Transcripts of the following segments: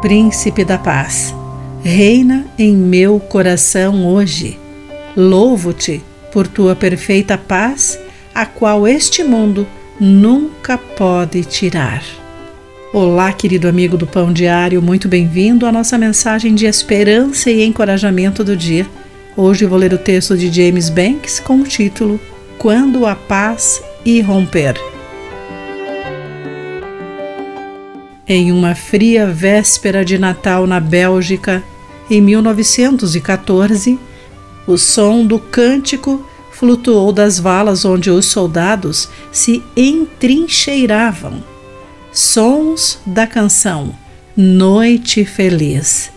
Príncipe da Paz, reina em meu coração hoje. Louvo-te por tua perfeita paz, a qual este mundo nunca pode tirar. Olá, querido amigo do Pão Diário, muito bem-vindo à nossa mensagem de esperança e encorajamento do dia. Hoje vou ler o texto de James Banks com o título Quando a Paz irromper. Em uma fria véspera de Natal na Bélgica, em 1914, o som do cântico flutuou das valas onde os soldados se entrincheiravam. Sons da canção Noite Feliz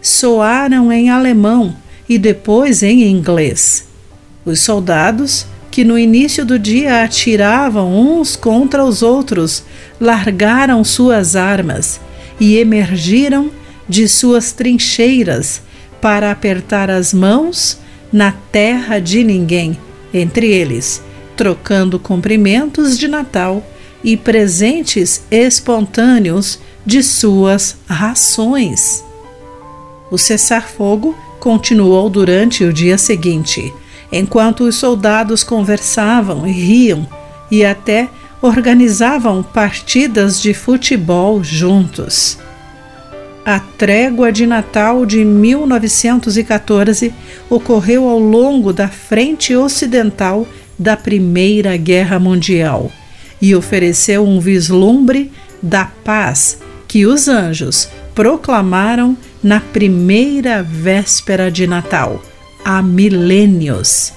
soaram em alemão e depois em inglês. Os soldados que no início do dia atiravam uns contra os outros, largaram suas armas e emergiram de suas trincheiras para apertar as mãos na terra de ninguém, entre eles, trocando cumprimentos de Natal e presentes espontâneos de suas rações. O cessar-fogo continuou durante o dia seguinte enquanto os soldados conversavam e riam e até organizavam partidas de futebol juntos. A trégua de Natal de 1914 ocorreu ao longo da frente ocidental da Primeira Guerra Mundial e ofereceu um vislumbre da paz que os anjos proclamaram na primeira véspera de Natal há milênios.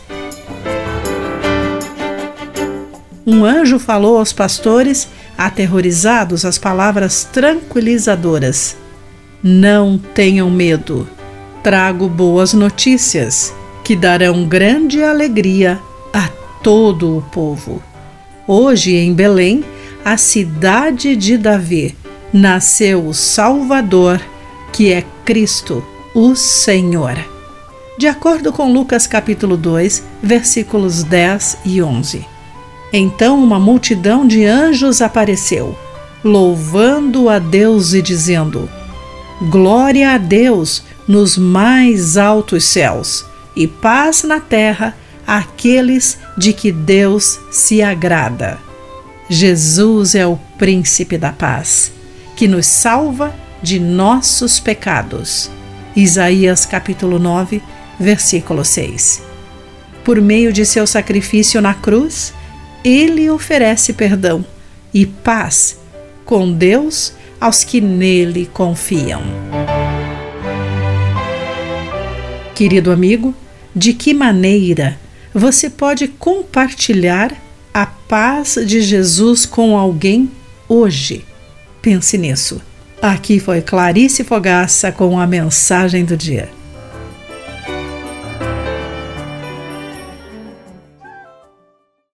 Um anjo falou aos pastores, aterrorizados, as palavras tranquilizadoras: Não tenham medo. Trago boas notícias que darão grande alegria a todo o povo. Hoje em Belém, a cidade de Davi, nasceu o Salvador, que é Cristo, o Senhor de acordo com Lucas capítulo 2, versículos 10 e 11. Então uma multidão de anjos apareceu, louvando a Deus e dizendo: Glória a Deus nos mais altos céus e paz na terra àqueles de que Deus se agrada. Jesus é o príncipe da paz, que nos salva de nossos pecados. Isaías capítulo 9, versículo 6. Por meio de seu sacrifício na cruz, ele oferece perdão e paz com Deus aos que nele confiam. Querido amigo, de que maneira você pode compartilhar a paz de Jesus com alguém hoje? Pense nisso. Aqui foi Clarice Fogaça com a mensagem do dia.